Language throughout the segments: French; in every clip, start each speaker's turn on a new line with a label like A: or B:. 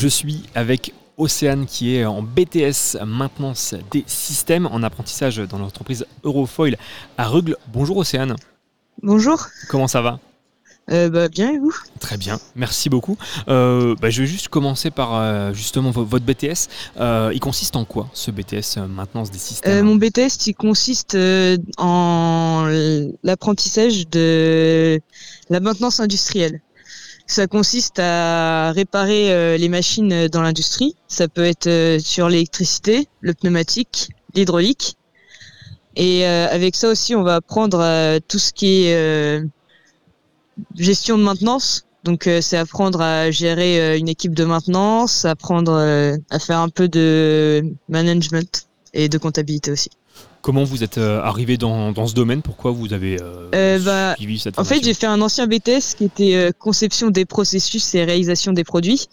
A: Je suis avec Océane qui est en BTS maintenance des systèmes en apprentissage dans l'entreprise Eurofoil à Rugle. Bonjour Océane.
B: Bonjour.
A: Comment ça va?
B: Euh, bah, bien et vous?
A: Très bien, merci beaucoup. Euh, bah, je vais juste commencer par euh, justement votre BTS. il consiste en quoi ce BTS maintenance des systèmes?
B: Mon BTS il consiste en l'apprentissage de la maintenance industrielle. Ça consiste à réparer les machines dans l'industrie. Ça peut être sur l'électricité, le pneumatique, l'hydraulique. Et avec ça aussi, on va apprendre tout ce qui est gestion de maintenance. Donc euh, c'est apprendre à gérer euh, une équipe de maintenance, apprendre euh, à faire un peu de management et de comptabilité aussi.
A: Comment vous êtes arrivé dans, dans, ce domaine? Pourquoi vous avez
B: bah, suivi cette En fait, j'ai fait un ancien BTS qui était conception des processus et réalisation des produits.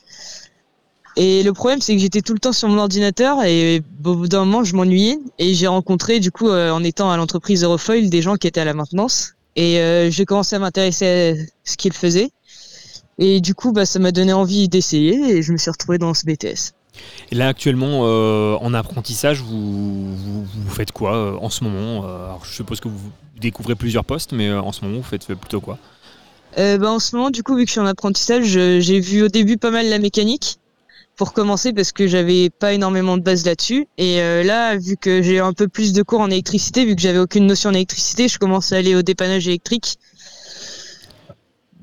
B: Et le problème, c'est que j'étais tout le temps sur mon ordinateur et au bout d'un moment, je m'ennuyais. Et j'ai rencontré, du coup, en étant à l'entreprise Eurofoil, des gens qui étaient à la maintenance. Et euh, j'ai commencé à m'intéresser à ce qu'il faisait. Et du coup, bah, ça m'a donné envie d'essayer et je me suis retrouvé dans ce BTS.
A: Et là, actuellement, euh, en apprentissage, vous, vous, faites quoi euh, en ce moment Alors, Je suppose que vous découvrez plusieurs postes, mais en ce moment, vous faites plutôt quoi?
B: Bah, En ce moment, du coup, vu que je suis en apprentissage, j'ai vu au début pas mal la mécanique pour commencer parce que j'avais pas énormément de base là-dessus. Et euh, là, vu que j'ai un peu plus de cours en électricité, vu que j'avais aucune notion en électricité, je commence à aller au dépannage électrique.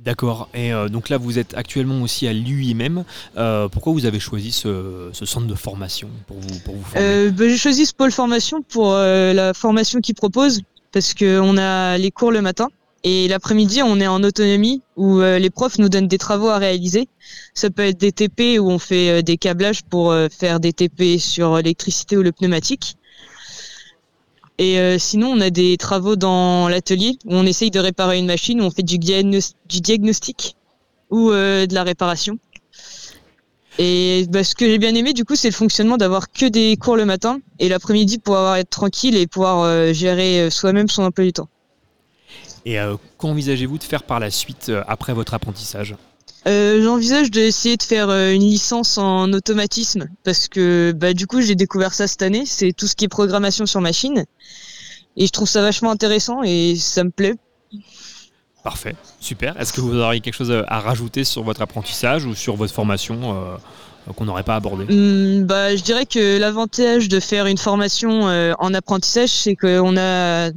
A: D'accord. Et euh, donc là, vous êtes actuellement aussi à l'UIMM. Euh, pourquoi vous avez choisi ce, centre de formation pour vous, pour vous former?
B: Bah, J'ai choisi ce pôle formation pour la formation qu'il propose parce qu'on a les cours le matin et l'après-midi, on est en autonomie où euh, les profs nous donnent des travaux à réaliser. Ça peut être des TP où on fait euh, des câblages pour euh, faire des TP sur l'électricité ou le pneumatique. Et sinon, on a des travaux dans l'atelier où on essaye de réparer une machine, où on fait du, diagnostic ou de la réparation. Et bah, ce que j'ai bien aimé, du coup, c'est le fonctionnement d'avoir que des cours le matin et l'après-midi pour pouvoir être tranquille et pouvoir gérer soi-même son emploi du temps.
A: Et euh, qu'envisagez-vous de faire par la suite euh, après votre apprentissage?
B: Euh, J'envisage d'essayer de faire une licence en automatisme parce que bah, du coup j'ai découvert ça cette année. C'est tout ce qui est programmation sur machine et je trouve ça vachement intéressant et ça me plaît.
A: Parfait, super. Est-ce que vous auriez quelque chose à rajouter sur votre apprentissage ou sur votre formation qu'on n'aurait pas abordé?
B: Hmm, bah, Je dirais que l'avantage de faire une formation en apprentissage, c'est qu'on a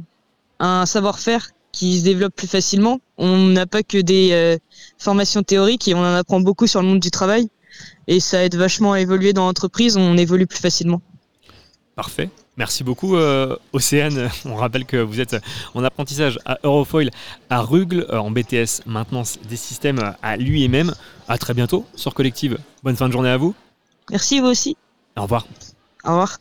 B: un savoir-faire qui se développe plus facilement. On n'a pas que des euh, formations théoriques et on en apprend beaucoup sur le monde du travail. Et ça aide vachement à évoluer dans l'entreprise, on évolue plus facilement.
A: Parfait. Merci beaucoup euh, Océane. On rappelle que vous êtes en apprentissage à Eurofoil à Rugle, euh, en BTS maintenance des systèmes à l'UIMM. À très bientôt sur Collective. Bonne fin de journée à vous.
B: Merci vous aussi.
A: Au revoir.
B: Au revoir.